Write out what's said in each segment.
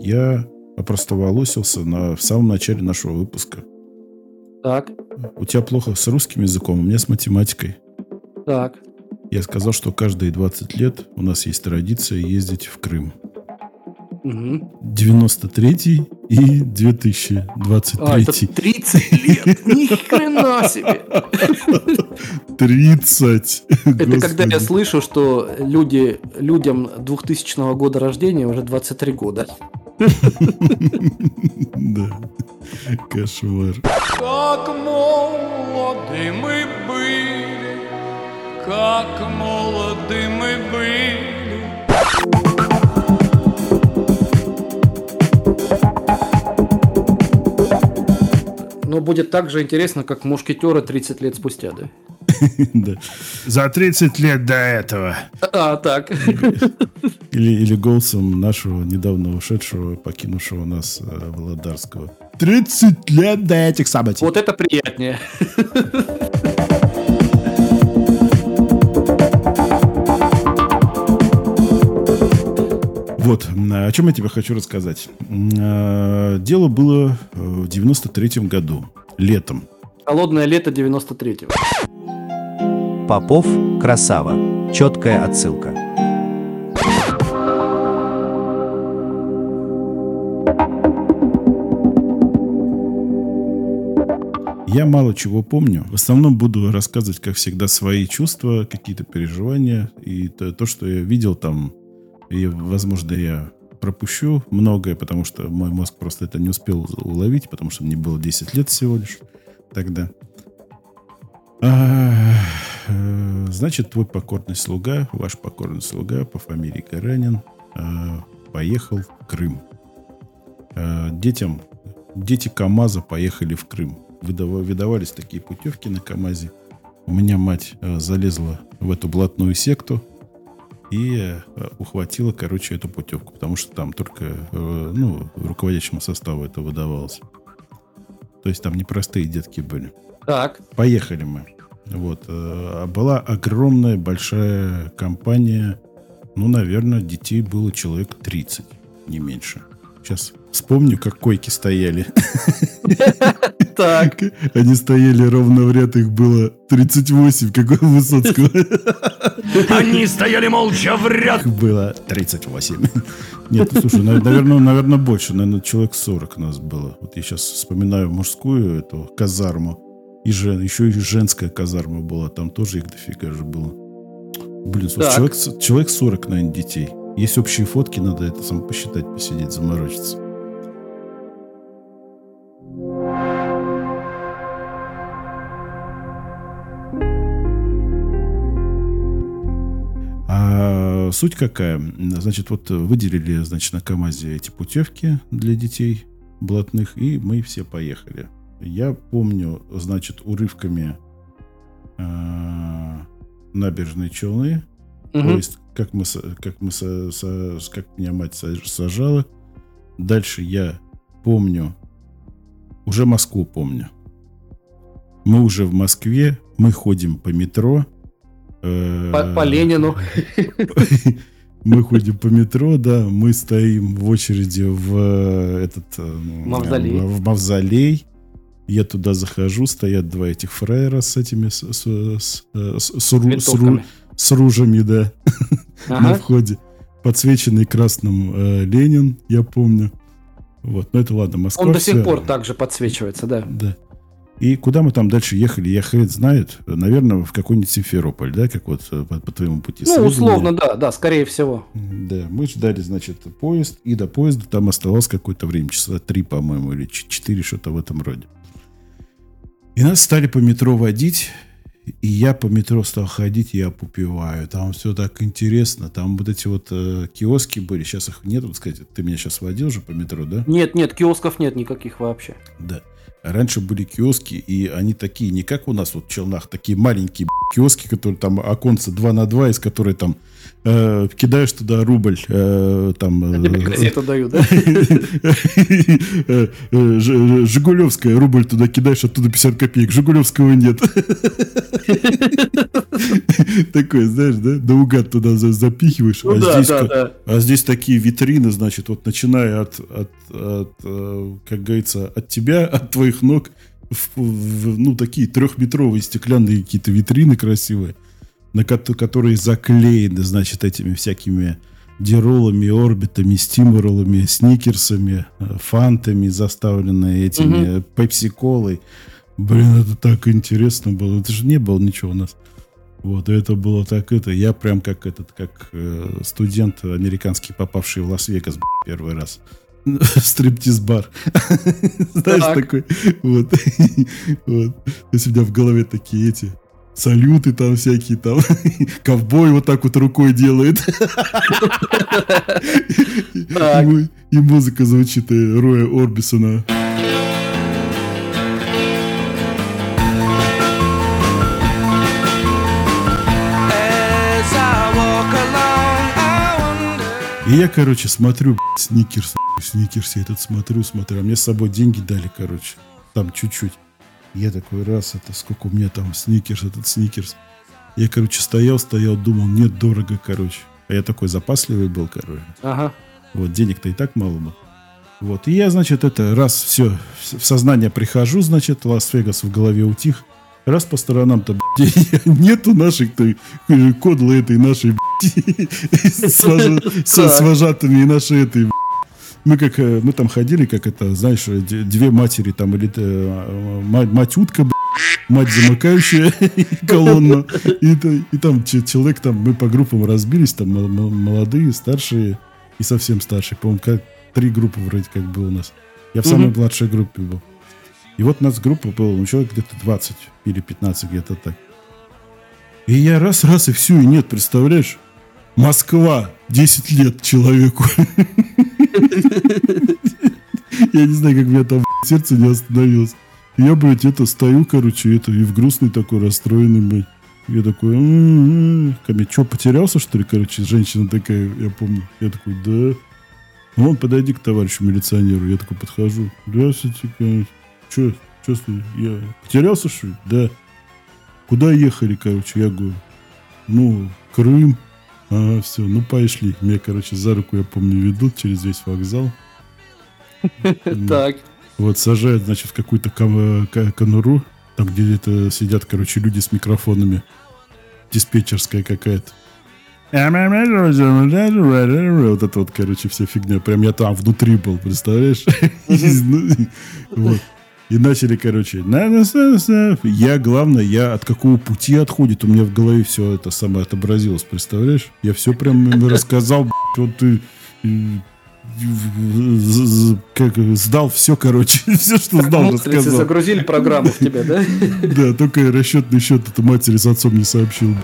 я опростоволосился на, в самом начале нашего выпуска. Так, У тебя плохо с русским языком, у меня с математикой. так. Я сказал, что каждые 20 лет у нас есть традиция ездить в Крым. Мгм. 93 и 2023. А, это 30 лет! Ни хрена себе! 30! Это когда я слышу, что люди, людям 2000 года рождения уже 23 года. Да. Кошмар. Как молоды мы были, как молоды мы были. Но будет так же интересно, как мушкетеры 30 лет спустя, да? Да. За 30 лет до этого. А, так. Или, или голосом нашего недавно ушедшего, покинувшего нас э, Володарского. 30 лет до этих событий. Вот это приятнее. Вот, о чем я тебе хочу рассказать. Э, Дело было э, в 93-м году, летом. Холодное лето 93-го. Попов – красава. Четкая отсылка. Я мало чего помню. В основном буду рассказывать, как всегда, свои чувства, какие-то переживания. И то, то, что я видел там, и, возможно, я пропущу многое, потому что мой мозг просто это не успел уловить, потому что мне было 10 лет всего лишь тогда. А, э, Значит, твой покорный слуга, ваш покорный слуга по фамилии Гаранин а, поехал в Крым. А, Детям, дети КАМАЗа поехали в Крым. Выдава- Выдавались такие путевки на КАМАЗе. У меня мать э, залезла в эту блатную секту и э, ухватила, короче, эту путевку, потому что там только, э, ну, руководящему составу это выдавалось. То есть там непростые детки были. Так. Поехали мы. Вот. э, Была огромная, большая компания. Ну, наверное, детей было человек 30, не меньше. Сейчас вспомню, как койки стояли. Так. Они стояли ровно в ряд, их было 38, как у Высоцкого. Они стояли молча в ряд. Их было 38. Нет, ну, слушай, наверное, наверное, больше. Наверное, человек 40 нас было. Вот я сейчас вспоминаю мужскую эту казарму. И жен, еще и женская казарма была. Там тоже их дофига же было. Блин, слушай, человек, человек 40, наверное, детей. Есть общие фотки, надо это сам посчитать, посидеть, заморочиться. Суть какая? Значит, вот выделили, значит, на КАМАЗе эти путевки для детей блатных, и мы все поехали. Я помню, значит, урывками а, набережные Челны, Мгм. поезд, как мы, как мы, са- са- как меня мать са- сажала. Дальше я помню, уже Москву помню. Мы уже в Москве, мы ходим по метро. Э, По, по Ленину. Мы ходим по метро, да, мы стоим в очереди в э, этот э, Мавзолей. в мавзолей. Я туда захожу, стоят два этих фраера с этими с, с- с- с- с ру- с ру- Винтовками. с ружьями, да, на Ага. входе. Подсвеченный красным э, Ленин, я помню. Вот, но это ладно, Москва. Он до сих вся- пор также подсвечивается, да. Да. И куда мы там дальше ехали, я хрен знает. Наверное, в какой-нибудь Симферополь, да, как вот э, по, по твоему пути. Ну, условно, да, да, скорее всего. Да, мы ждали, значит, поезд, и до поезда там оставалось какое-то время, часа три, по-моему, или четыре, что-то в этом роде. И нас стали по метро водить, и я по метро стал ходить, я попиваю. Там все так интересно, там вот эти вот э, киоски были, сейчас их нет, вот сказать, ты меня сейчас водил же по метро, да? Нет, нет, киосков нет никаких вообще. Да. Раньше были киоски, и они такие, не как у нас вот в Челнах, такие маленькие киоски, которые там оконца 2 на 2, из которой там э, кидаешь туда рубль, э, там... э, газету даю, да? э, э, Жигулевская, рубль туда кидаешь, оттуда 50 копеек. Жигулевского нет. Такой, знаешь, да? Наугад туда за- запихиваешь. Ну а да, здесь да, ка- да. а здесь такие витрины, значит, вот начиная от, от, от, э, как говорится, от тебя, от твоих ног, в- в- ну, такие трехметровые стеклянные какие-то витрины красивые, на кото- которые заклеены, значит, этими всякими диролами, орбитами, стиморолами, сникерсами, э, фантами, заставленные этими пепси-колой. Блин, это так интересно было. Это же не было ничего у нас. Вот, это было так это. Я прям как этот, как э, студент американский, попавший в Лас-Вегас первый раз. Стриптиз-бар. Знаешь, Так. такой. Вот. вот. То есть у меня в голове такие эти салюты там всякие там. Ковбой вот так вот рукой делает. И, музыка звучит э, Роя Орбисона. И я, короче, смотрю, б***ь, сникерс, сникерс, я этот смотрю, смотрю, а мне с собой деньги дали, короче, там чуть-чуть. Я такой, раз, это сколько у меня там сникерс, этот сникерс. Я, короче, стоял, стоял, думал, нет, дорого, короче. А я такой запасливый был, короче. Ага. Вот, денег-то и так мало было. Вот, и я, значит, это, раз все, в сознание прихожу, значит, Лас-Вегас в голове утих. Раз по сторонам-то, блядь, нету наших-то э, кодлы этой нашей, блядь, с вожа- с с вожатыми и нашей этой. Мы как, э, мы там ходили, как это, знаешь, две матери там, или э, мать, утка, мать замыкающая колонна. И, и там че- человек, там, мы по группам разбились, там мол- мол- молодые, старшие и совсем старшие. По-моему, как три группы вроде как было у нас. Я в самой Мгм. младшей группе был. И вот у нас группа была, ну, человек где-то 20 или 15, где-то так. И я раз-раз и все, и нет, представляешь? Москва, 10 лет человеку. Я не знаю, как меня там сердце не остановилось. Я, блядь, это стою, короче, это и в грустный такой, расстроенный, блядь. Я такой, м-м-м. ко мне, что, потерялся, что ли, короче, женщина такая, я помню. Я такой, да. Ну, он подойди к товарищу милиционеру. Я такой подхожу. Здравствуйте, конечно. Че, че, я потерялся, что ли? Да. Куда ехали, короче? Я говорю, ну, Крым. А, все, ну пошли. Меня, короче, за руку, я помню, ведут через весь вокзал. Так. Вот сажают, значит, в какую-то ка- конуру, там где это сидят, короче, люди с микрофонами. Диспетчерская какая-то. Вот это вот, короче, вся фигня. Прям я там внутри был, представляешь? Вот. И начали, короче, «На, на, на, на». я, главное, я от какого пути отходит, у меня в голове все это самое отобразилось, представляешь? Я все прям рассказал, вот ты как сдал все, короче, все, что знал, Матрицы рассказал. загрузили программу в тебя, да? Да, только расчетный счет это матери с отцом не сообщил.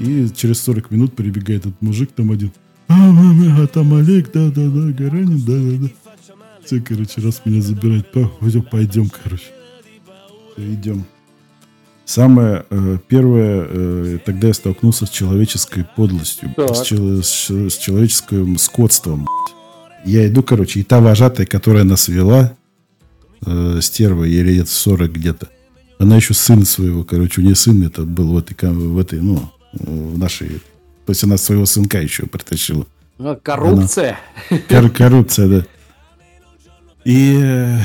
И через 40 минут прибегает этот мужик, там один. А, там Олег, да-да-да, Гаранин, да-да-да. Все, короче, раз меня забирать, па- пойдем, пойдем, короче. Всё, идем. Самое э, первое, э, тогда я столкнулся с человеческой подлостью, Так. с, чело- с- с человеческим скотством. Я иду, короче, и та вожатая, которая нас вела, э, стерва, ей лет 40 где-то, она еще сын своего, короче, у нее сын это был в этой, в этой, ну, в нашей, то есть она своего сынка еще притащила. А, Коррупция. Кор- коррупция, да. И э,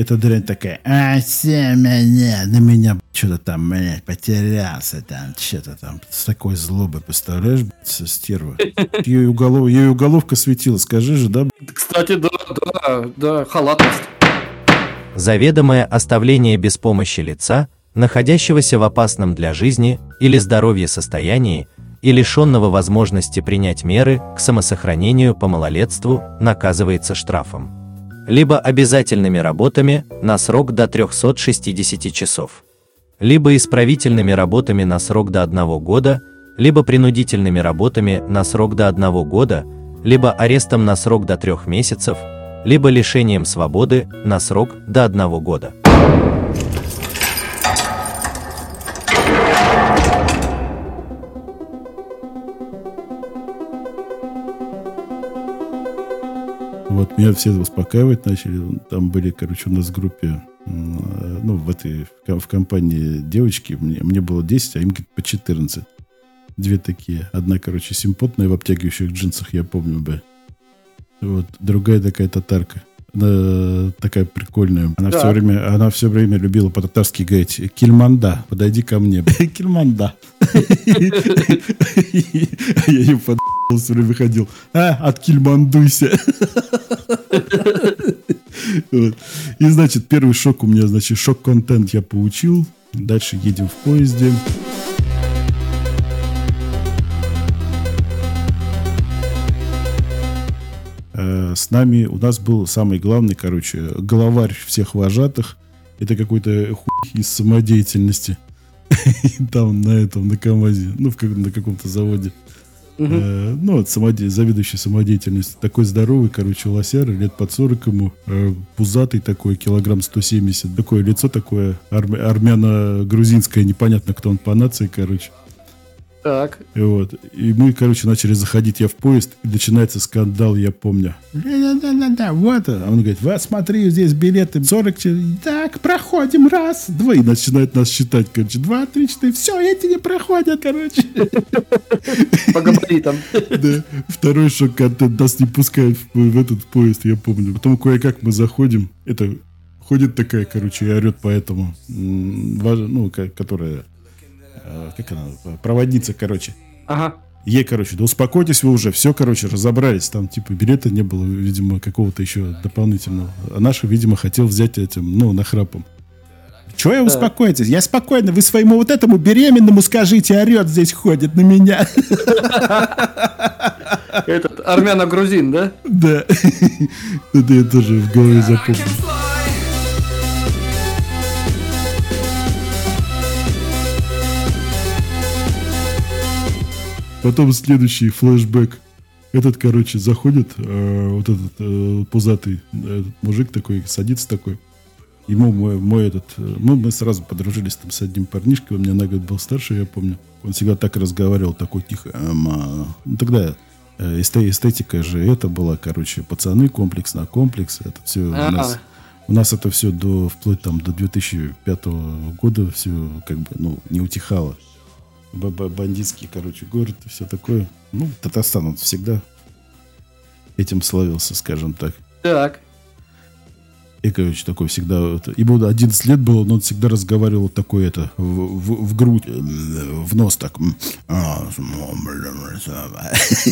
эта дрянь такая, а, все меня, на меня что-то там, блядь, потерялся там, что-то там, с такой злобой, представляешь, блядь, со стерва. Ее, уголов, ее уголовка светила, скажи же, да, блядь? Кстати, да, да, да, халатность. Заведомое оставление без помощи лица, находящегося в опасном для жизни или здоровья состоянии и лишенного возможности принять меры к самосохранению по малолетству, наказывается штрафом. Либо обязательными работами на срок до 360 часов. Либо исправительными работами на срок до 1 года, либо принудительными работами на срок до 1 года, либо арестом на срок до 3 месяцев, либо лишением свободы на срок до одного года. Вот меня все успокаивать начали. Там были, короче, у нас в группе, э, ну, в этой, в ко- в компании девочки, мне, мне было 10, а им говорит, по 14. Две такие. Одна, короче, симпотная в обтягивающих джинсах, я помню бы. Вот. Другая такая татарка. Она такая прикольная. Она Так. все время, она все время любила по-татарски говорить Кильманда, подойди ко мне. Кильманда. Я ее под все время ходил. А, от Кильмандуйся. Вот. И, значит, первый шок у меня, значит, шок-контент я получил. Дальше едем в поезде. Э, С нами у нас был самый главный, короче, главарь всех вожатых. Это какой-то хуй из самодеятельности. Там на этом, на КамАЗе, ну, в как- на каком-то заводе. Э, ну, вот самоде- заведующий самодеятельностью. Такой здоровый, короче, лосяр, лет под 40 ему, э, пузатый такой, килограмм 170. Такое лицо такое армя- армяно-грузинское, непонятно, кто он по нации, короче. Так. И вот. И мы, короче, начали заходить, я в поезд, и начинается скандал, я помню. Да-да-да-да, вот. он. А он говорит, вот, смотри, здесь билеты 40, че- так, проходим, раз, два. И начинает нас считать, короче, два, три, четыре, все, эти не проходят, короче. По габаритам. Да. Второй шок-контент, нас не пускают в, этот поезд, я помню. Потом кое-как мы заходим, это ходит такая, короче, и орет по этому, м, важ- ну, которая, как она, проводница, короче. Ага. Ей, короче, да успокойтесь вы уже, все, короче, разобрались. Там, типа, билета не было, видимо, какого-то еще дополнительного. А наша, видимо, хотел взять этим, ну, нахрапом. Чего я успокойтесь? Я спокойно, вы своему вот этому беременному скажите, орет здесь ходит на меня. Этот армяно-грузин, да? Да. Это я тоже в голове запомнил. Потом следующий флешбэк. Этот, короче, заходит, э, вот этот э, пузатый этот мужик такой, садится такой. Ему мой, мой этот... э, ну, мы сразу подружились там с одним парнишкой, он меня на год был старше, я помню. Он всегда так разговаривал, такой тихо. «Эм, а». Ну, тогда э, эсте- эстетика же это была, короче, пацаны, комплекс на комплекс. Это все у нас... У нас это все до, вплоть там до 2005 года все как бы, ну, не утихало. Бандитский, короче, город и все такое. Ну, Татарстан он всегда этим славился, скажем так. Так. И, короче, такой всегда... это- Ему 11 лет было, но он всегда разговаривал такой это, в, в- в грудь, в нос так. а,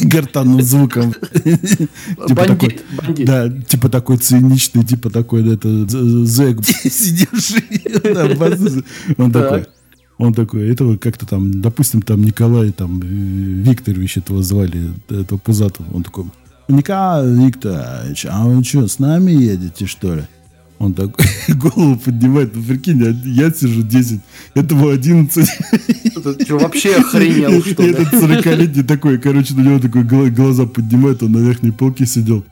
Гортанным звуком. Типа Бандит, бандит. Да, типа такой циничный, типа такой, это, зэк, сидевший. Он Так. такой, он такой, этого как-то там, допустим, там Николай, там, э, Викторович этого звали, этого пузатого. Он такой, Николай Викторович, а вы что, с нами едете, что ли? Он такой голову поднимает, ну прикинь, я, сижу 10, этому 11. Ты что, вообще охренел, что ли? Этот 40-летний такой, короче, на него такой гла- глаза поднимает, он на верхней полке сидел.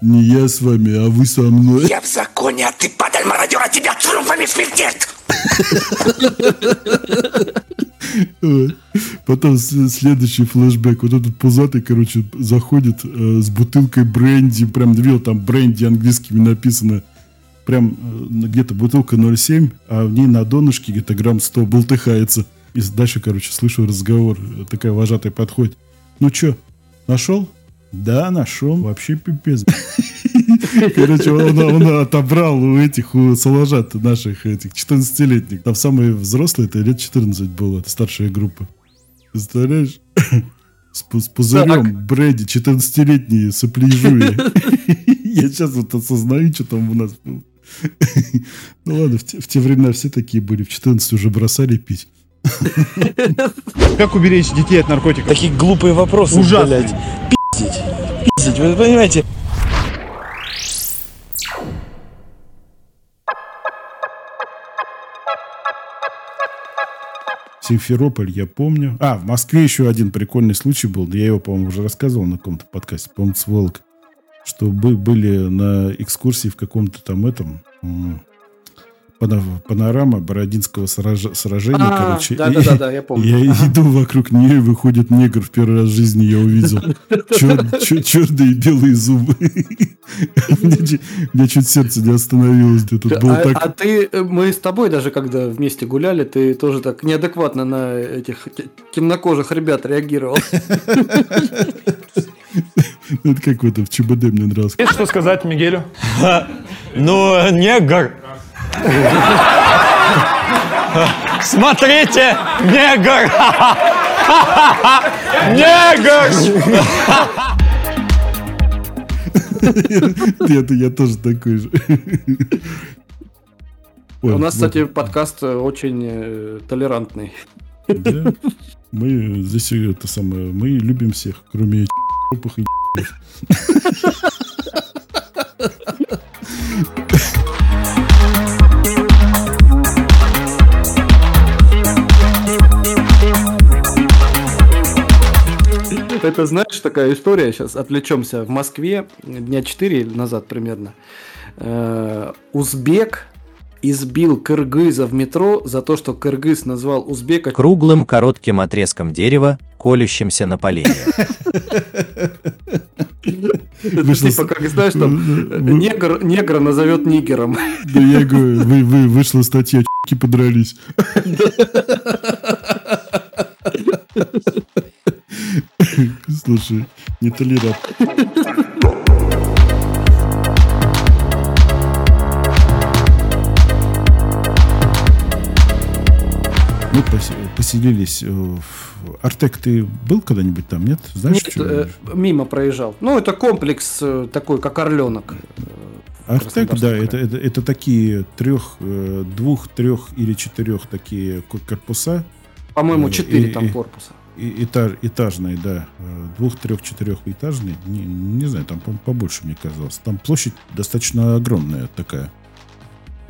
Не я с вами, а вы со мной. Я в законе, а ты, падаль мародер, а тебя трупами смертит! Потом следующий флешбэк. Вот этот пузатый, короче, заходит э, с бутылкой бренди. Прям, видел, там бренди английскими написано. Прям э, где-то бутылка 0,7, а в ней на донышке где-то грамм 100 болтыхается. И дальше, короче, слышу разговор. Такая вожатая подходит. Ну чё, нашел? Да, нашел. Вообще пипец. Короче, он, он отобрал у этих, у соложат наших этих 14-летних. Там самые взрослые, это лет 14 было, это старшая группа. Представляешь? С, с пузырем Брэди, 14-летние сопляжуи. Я сейчас вот осознаю, что там у нас было. Ну ладно, в те, в те времена все такие были. В 14 уже бросали пить. Как уберечь детей от наркотиков? Такие глупые вопросы, Ужасные. блядь. Пиздить. Пиздить, вы понимаете? Симферополь, я помню. А, в Москве еще один прикольный случай был. Я его, по-моему, уже рассказывал на каком-то подкасте. По-моему, с Волк. что бы- были на экскурсии в каком-то там этом панорама Бородинского сража- сражения, А, короче. да, и- да, да, да, я помню. Я Ага. иду вокруг нее, выходит негр, в первый раз в жизни я увидел. черные и белые зубы. Мне чуть- сердце не остановилось. А, так а ты, э, мы с тобой даже когда вместе гуляли, ты тоже так неадекватно на этих те- темнокожих ребят реагировал. Это как в этом в ЧБД мне нравилось. Есть что сказать Мигелю? Ну, негр. Смотрите, негр. Негр. Я, я тоже такой же. Ой, У нас, вот, кстати, подкаст э, очень э, толерантный. да. Мы здесь это самое, мы любим всех, кроме и Это знаешь, такая история, сейчас отвлечемся. В Москве дня 4 назад примерно э, узбек избил кыргыза в метро за то, что кыргыз назвал узбека Круглым коротким отрезком дерева, колющимся на поленье. Это Вышло типа, как знаешь, там э, Вы- негр, негра назовет нигером. Да я говорю, вы, вы, вышла статья, чки подрались. Слушай, не толерант. Мы посе- поселились э, в... Артек, ты был когда-нибудь там, нет? Знаешь, Нет, что- э, мимо проезжал. Ну, это комплекс э, такой, как орленок. Артек, да, это, это, это такие трех, двух, трех или четырех такие ко- корпуса, По-моему, четыре и- там корпуса. И- этаж, этажные, да, э, двух, трех, четырехэтажные, не, не знаю, там по- побольше мне казалось. Там площадь достаточно огромная такая,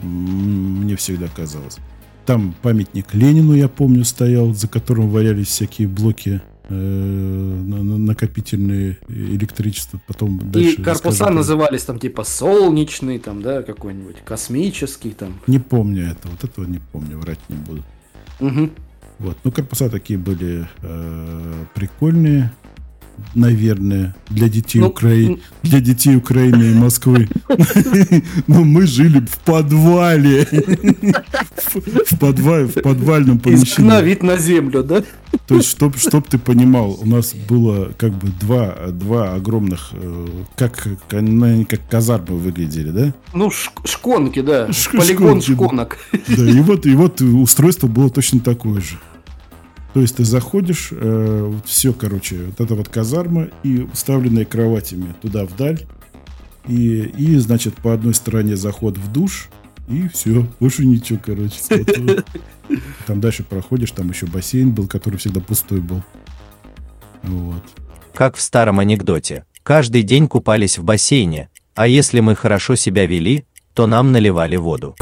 мне всегда казалось. Там памятник Ленину, я помню, стоял, за которым валялись всякие блоки э, на- на- накопительные электричество. Потом И дальше корпуса расскажу. назывались там типа солнечный, там, да, какой-нибудь космический, там. Не помню этого, вот этого не помню, врать не буду. Мгм. Вот. Ну, корпуса такие были э, прикольные, наверное, для детей, Ну, Украины, для детей Украины и Москвы. Но мы жили в подвале. В подвале, в подвальном Из помещении. вид на землю, да? То есть, чтоб, чтоб ты понимал, у нас было как бы два, два огромных, э, как, как они как казармы выглядели, да? Ну, шк- шконки, да. Шк- Полигон шконки, шконок. Да, и вот, и вот устройство было точно такое же. То есть ты заходишь, все, короче, вот это вот казарма и уставленные кроватями туда вдаль. И, и, значит, по одной стороне заход в душ, и все, больше ничего, короче. Там дальше проходишь, там еще бассейн был, который всегда пустой был. Вот. Как в старом анекдоте. Каждый день купались в бассейне, а если мы хорошо себя вели, то нам наливали воду.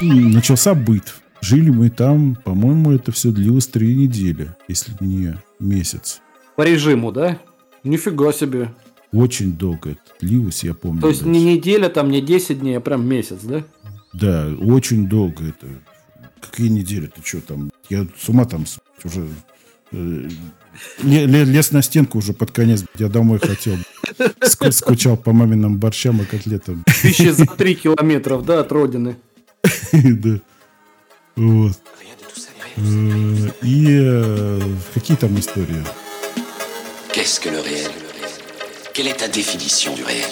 Начался быт. Жили мы там, по-моему, это все длилось три недели, если не месяц. По режиму, да? Нифига себе. Очень долго это длилось, я помню. То есть даже. не неделя, там не 10 дней, а прям месяц, да? Да, очень долго это. Какие недели? Ты что там? Я с ума там уже... э, ле- ле- Лез на стенку уже под конец. Я домой хотел. Ск- Скучал по маминым борщам и котлетам. Тысячи за 3 километров, да, от родины. Да. Вот. Э, И э, какие там истории? Qu'est-ce que le réel Quelle est ta définition du réel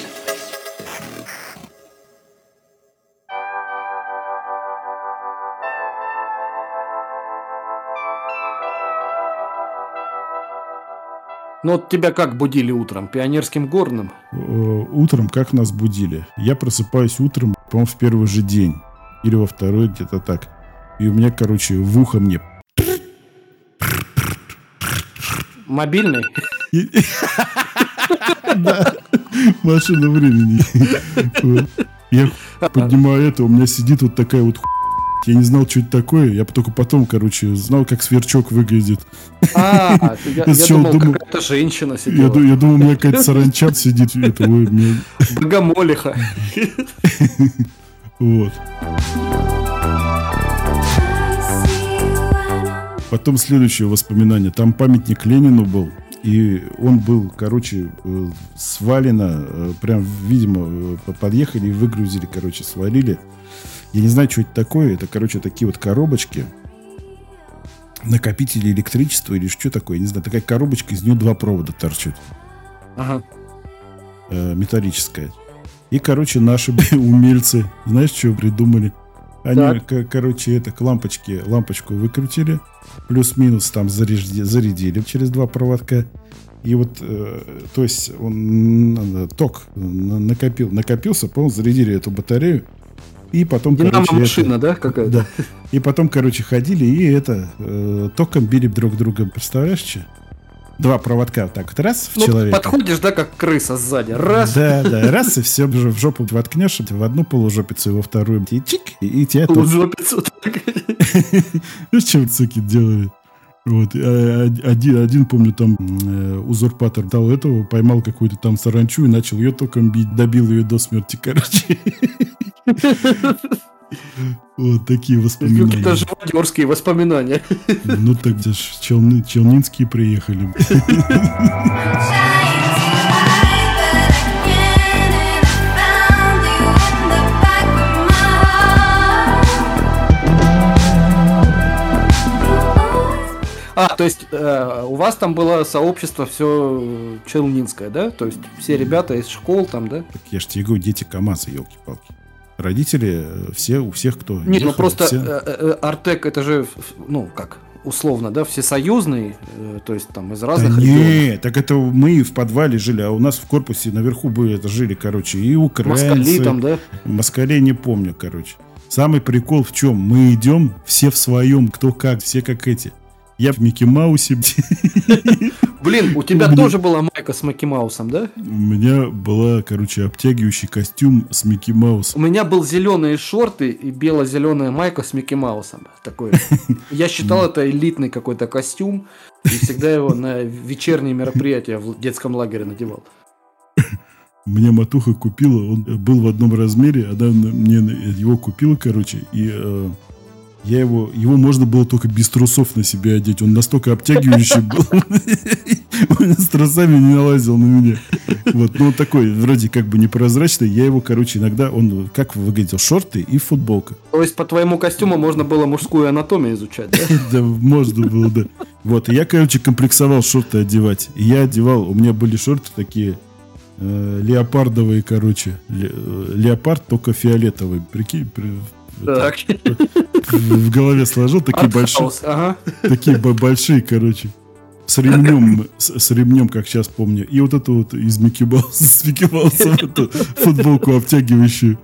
Ну вот тебя как будили утром? Пионерским горным? Э, Утром как нас будили? Я просыпаюсь утром, по-моему, в первый же день. Или во второй, где-то так. И у меня, короче, в ухо мне Мобильный? Да, машина времени. Я поднимаю это, у меня сидит вот такая вот ху- Я не знал, что это такое. Я только потом, короче, знал, как сверчок выглядит. А, я, думал, какая-то женщина сидела. я думал, у меня какая-то саранча сидит. Богомолиха. Вот. Потом следующее воспоминание. Там памятник Ленину был. И он был, короче, э, свалено. э, Прям, видимо, э, подъехали и выгрузили, короче, свалили. Я не знаю, что это такое. Это, короче, такие вот коробочки. Накопители электричества или что такое. Я не знаю. Такая коробочка, из нее два провода торчат. Ага. э, металлическая. И, короче, наши умельцы, знаешь, что придумали? Они, короче, это к лампочке, лампочку выкрутили, плюс-минус там заряжди- зарядили через два проводка. И вот, э, то есть, он ток на- накопил, накопился, по зарядили эту батарею. И потом, короче, это- Динамо-машина, да, какая-то? да. И потом, короче, ходили и это э, током били друг друга. Представляешь, что? Два проводка вот так вот раз в Ну, человека. подходишь, да, как крыса сзади. Раз, Да, да, раз, и все в жопу воткнешь, в одну полужопицу, во вторую, и чик, и, и тебя полужопицу. так. Ну, вот суки делали? Вот, од- один, один, помню, там э, узурпатор дал этого, поймал какую-то там саранчу и начал ее током бить, добил ее до смерти, короче. Вот такие Какие-то воспоминания. живодерские воспоминания. Ну так где ж челны, челнинские приехали. А, то есть э, у вас там было сообщество все челнинское, да? То есть все ребята из школ там, да? Так я ж тебе говорю, дети КамАЗа, елки-палки. Родители, э, все, у всех, кто Нет, ну ехал, просто все- э, э, Артек это же, ну как, условно, да, всесоюзный, э, то есть там из Да разных регионов. не, так это мы в подвале жили, а у нас в корпусе наверху были, это жили, короче, и украинцы. Москали там, да? Москалей не помню, короче. Самый прикол в чем? Мы идем все в своем, кто как, все как эти. Я в Микки Маусе, Блин, у тебя тоже была майка с Микки Маусом, да? у меня была, короче, обтягивающий костюм с Микки У Маусом. меня был зеленые шорты и бело-зеленая майка с Микки Маусом. Такой. Я считал это элитный какой-то костюм. И всегда его на вечерние мероприятия в детском лагере надевал. Мне матуха купила, он был в одном размере, она на- мне его купила, короче, и э, я его, его можно было только без трусов на себя одеть, он настолько обтягивающий был, он с трусами не налазил на меня. Вот, ну он такой, вроде как бы непрозрачный, я его, короче, иногда, он как выглядел, шорты и футболка. То есть по твоему костюму можно было мужскую анатомию изучать, да? Да, можно было, да. Вот, и я, короче, комплексовал шорты одевать. И я одевал, у меня были шорты такие э, леопардовые, короче. Э, леопард, только фиолетовый. Прикинь, при- Так. в голове сложил такие большие, Ага. такие бо- большие, короче. С ремнем, с, с ремнем, как сейчас помню. И вот эту вот из Микки Мауса, с Микки Маусом эту футболку обтягивающую.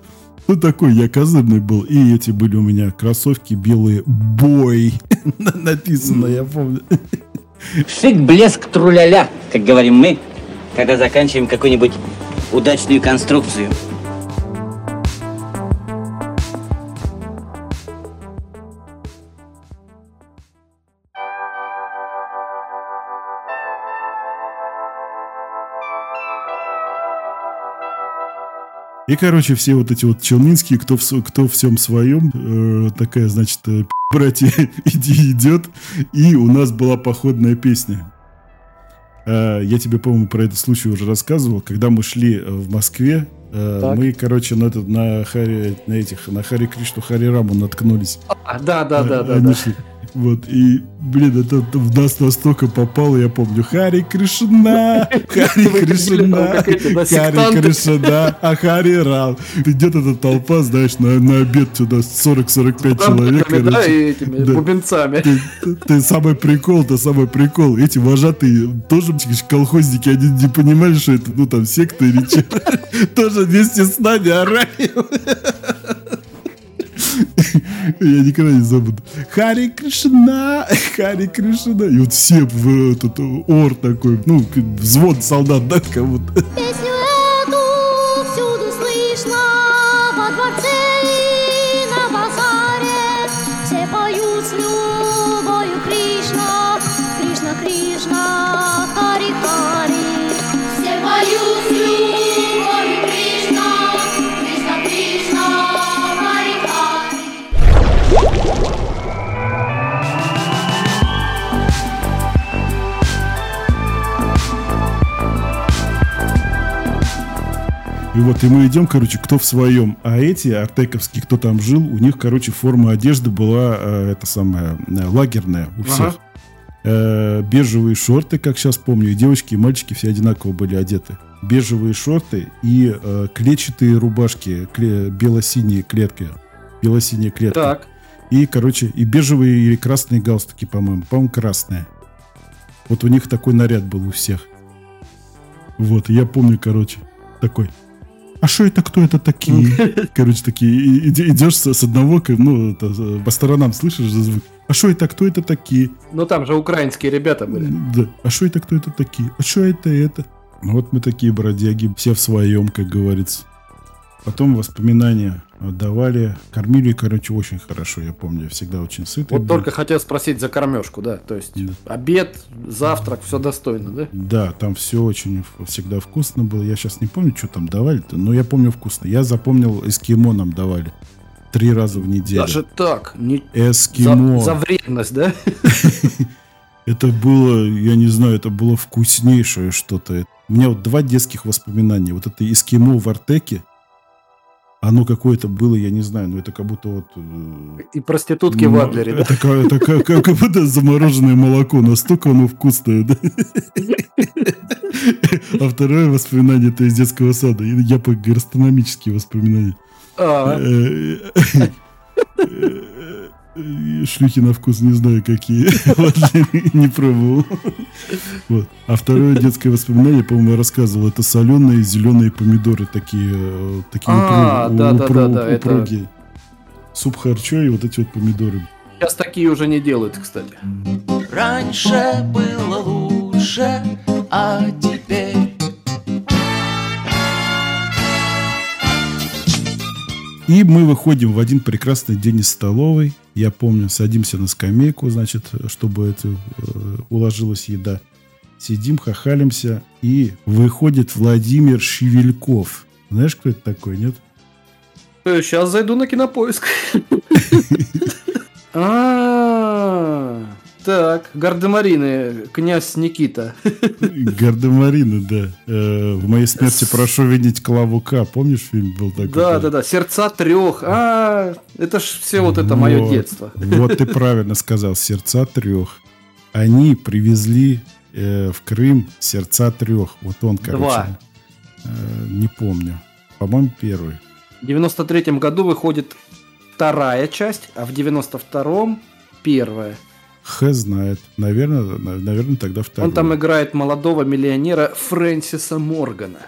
Ну, такой я козырный был. И эти были у меня кроссовки белые. Бой. Написано, я помню. Шик, блеск, труляля, как говорим мы, когда заканчиваем какую-нибудь удачную конструкцию. И, короче, все вот эти вот челнинские, кто в, кто всем своем, э, такая, значит, э, братья, иди идет. И у нас была походная песня. Э, я тебе, по-моему, про этот случай уже рассказывал. Когда мы шли э, в Москве, э, Так. мы, короче, на, этот, на, Хари, на этих, на Хари Кришну, Хари Раму наткнулись. А, Да, да, да, Э, да, они да. шли. Вот, и, блин, это в нас настолько попало, я помню, Хари Кришна, Хари Кришна, Хари. Кришна, а Хари Рам. Идет эта толпа, знаешь, на, на обед сюда 40-45 человек, да, и этими Да. бубенцами. Ты, ты самый прикол, ты самый прикол. Эти вожатые тоже колхозники, они не понимали, что это, ну, там, секта или что. Тоже вместе с нами орали. Я никогда не забуду. Хари Кришна, Хари Кришна. И вот все в этот э, ор такой, ну, взвод солдат, да, кого-то. Песню эту всюду слышно, во дворце и на базаре. Все поют с Кришна, Кришна, Кришна. И вот, и мы идем, короче, кто в своем. А эти артековские, кто там жил, у них, короче, форма одежды была, э, это самая, э, лагерная у всех. Ага. Э, бежевые шорты, как сейчас помню, и девочки, и мальчики все одинаково были одеты. Бежевые шорты и э, клетчатые рубашки, кле- бело-синие клетки. Бело-синяя клетка. Так. И, короче, и бежевые или красные галстуки, по-моему. По-моему, красные. Вот у них такой наряд был у всех. Вот, я помню, короче, такой. А что это, кто это такие? Короче, такие, идешь с, одного, ну, по сторонам слышишь звук. А что это, кто это такие? Ну там же украинские ребята были. Да. А что это, кто это такие? А что это, это? Ну, вот мы такие бродяги, все в своем, как говорится. Потом воспоминания давали, кормили, короче, очень хорошо, я помню, я всегда очень сытый Вот был. только хотел спросить за кормежку, да. То есть Да. обед, завтрак, все достойно, да? Да, там все очень всегда вкусно было. Я сейчас не помню, что там давали-то, но я помню вкусно. Я запомнил, эскимо нам давали. Три раза в неделю. Даже так, не... Эскимо. за, за вредность, да? Это было, я не знаю, это было вкуснейшее что-то. У меня вот два детских воспоминания. Вот это эскимо в Артеке. Оно какое-то было, я не знаю, но это как будто вот... э, И проститутки в ну, Адлере, да? Это, как, это как, как- будто замороженное молоко. Настолько оно вкусное, да? А второе воспоминание это из детского сада. Я по гастрономические воспоминания. Шлюхи на вкус не знаю какие. Вот, Не пробовал. Вот. А второе детское воспоминание, по-моему, я рассказывал, это соленые зеленые помидоры такие, э, такие А, упруг- да-да-да-да, упруг- это- упругие. Суп харчо и вот эти вот помидоры. сейчас такие уже не делают, кстати. Раньше было лучше, а теперь И мы выходим в один прекрасный день из столовой. Я помню, садимся на скамейку, значит, чтобы это э, уложилась еда. Сидим, хахалимся, и выходит Владимир Шевельков. Знаешь, кто это такой, нет? Сейчас зайду на кинопоиск. А, Так, Гардемарины, князь Никита. Гардемарины, да. Э, В моей смерти прошу видеть Клаву К. Помнишь, фильм был такой? Да, да, да, сердца трех. А, это ж все вот это мое Вот. детство. Вот ты правильно сказал, сердца трех. Они привезли э, в Крым сердца трех. Вот он, короче. Два. э, не помню. По-моему, первый. В 93-м году выходит вторая часть, а в 92-м первая. Х знает. Наверное, на- наверное, тогда второй. Он там играет молодого миллионера Фрэнсиса Моргана.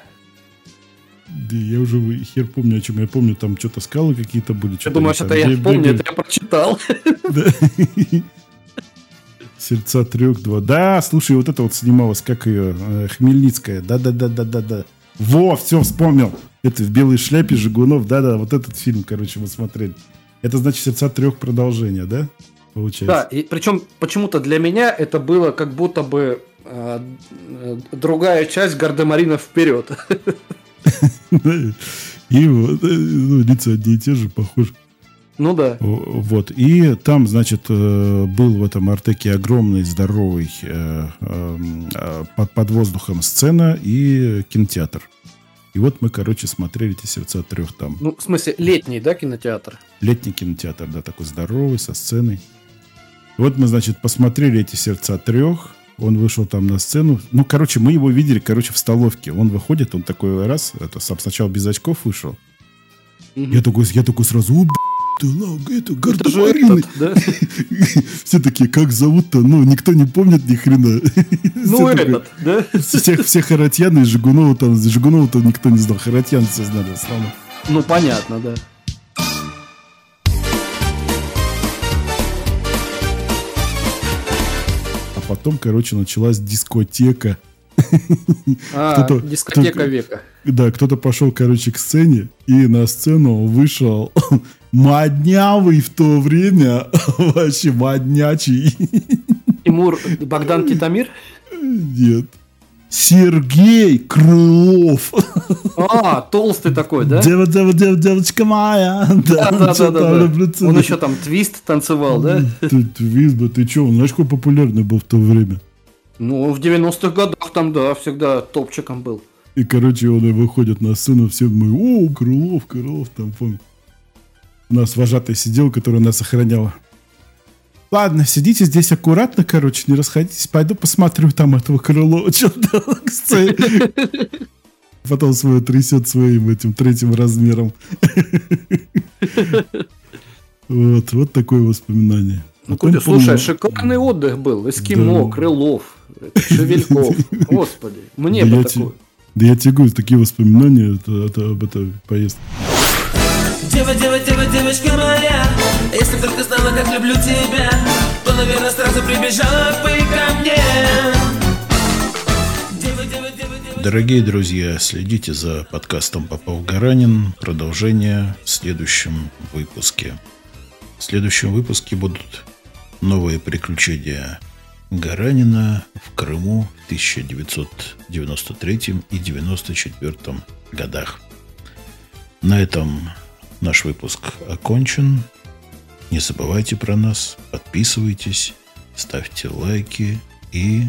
Да, я уже хер помню, о чем. Я помню, там что-то скалы какие-то были. Ты думаешь, это я помню, это я прочитал. Сердца трех, два. Да, слушай, вот это вот снималась, как ее, э, Хмельницкая. Да-да-да-да-да-да. Во, все, вспомнил. Это в белой шляпе Жигунов. Да-да, вот этот фильм, короче, мы смотрели. Это значит сердца трех продолжения, да? Да, Получается. и причем почему-то для меня это было как будто бы э, э, другая часть Гардемарина вперед. И вот, э, ну, лица одни и те же, похожи. Ну да. Вот. И там, значит, э, был в этом Артеке огромный, здоровый эм, под воздухом сцена и кинотеатр. И вот мы, короче, смотрели эти сердца трех там. Ну, в смысле, летний, да, кинотеатр? Летний кинотеатр, да, такой здоровый, со сценой. Вот мы, значит, посмотрели эти сердца трех. Он вышел там на сцену. Ну, короче, мы его видели, короче, в столовке. Он выходит, он такой раз, это сам сначала без очков вышел. Мгм. Я такой, я такой сразу, о, да, это гардемарины. да? Все такие, как зовут-то? Ну, никто не помнит ни хрена. Ну, Все этот, да? Всех, всех Харатьяна и Жигунова там, Жигунова-то никто не знал. Харатьян все знали. Ну, понятно, да. Потом, короче, началась дискотека. А, Кто-то- дискотека века. Да, кто-то пошел, короче, к сцене, и на сцену вышел моднявый в то время, вообще моднячий. Тимур Богдан Титамир? Нет. Сергей Крылов. А, толстый такой, да? Дева, дева, дева, девочка моя. Да, да, да, да, да. Он еще там твист танцевал, да? Ты, ты, Визба, ты че, он знаешь, какой популярный был в то время? Ну, в 90-х годах там, да, всегда топчиком был. И, короче, он и выходит на сцену, все мы, о, Крылов, Крылов, там, помню. У нас вожатый сидел, который нас охранял. Ладно, сидите здесь аккуратно, короче, не расходитесь. Пойду посмотрю там этого Крылова, что там к сцене. Потом свое трясет своим этим третьим размером. Вот, вот такое воспоминание. Ну, Кутя, слушай, помню- шикарный отдых был. Эскимо, Да. Крылов, Шевельков. Господи, мне Да бы такое. те- Да я тебе говорю, такие воспоминания это, это- об этой поездке. Дева, дева, дева, девочка моя Если бы ты знала, как люблю тебя То, наверное, сразу прибежала бы ко мне Дорогие друзья, следите за подкастом Попов Гаранин. Продолжение в следующем выпуске. В следующем выпуске будут новые приключения Гаранина в Крыму в 1993 и 1994 годах. На этом наш выпуск окончен. Не забывайте про нас, подписывайтесь, ставьте лайки и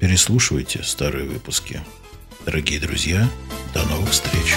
переслушивайте старые выпуски. Дорогие друзья, до новых встреч!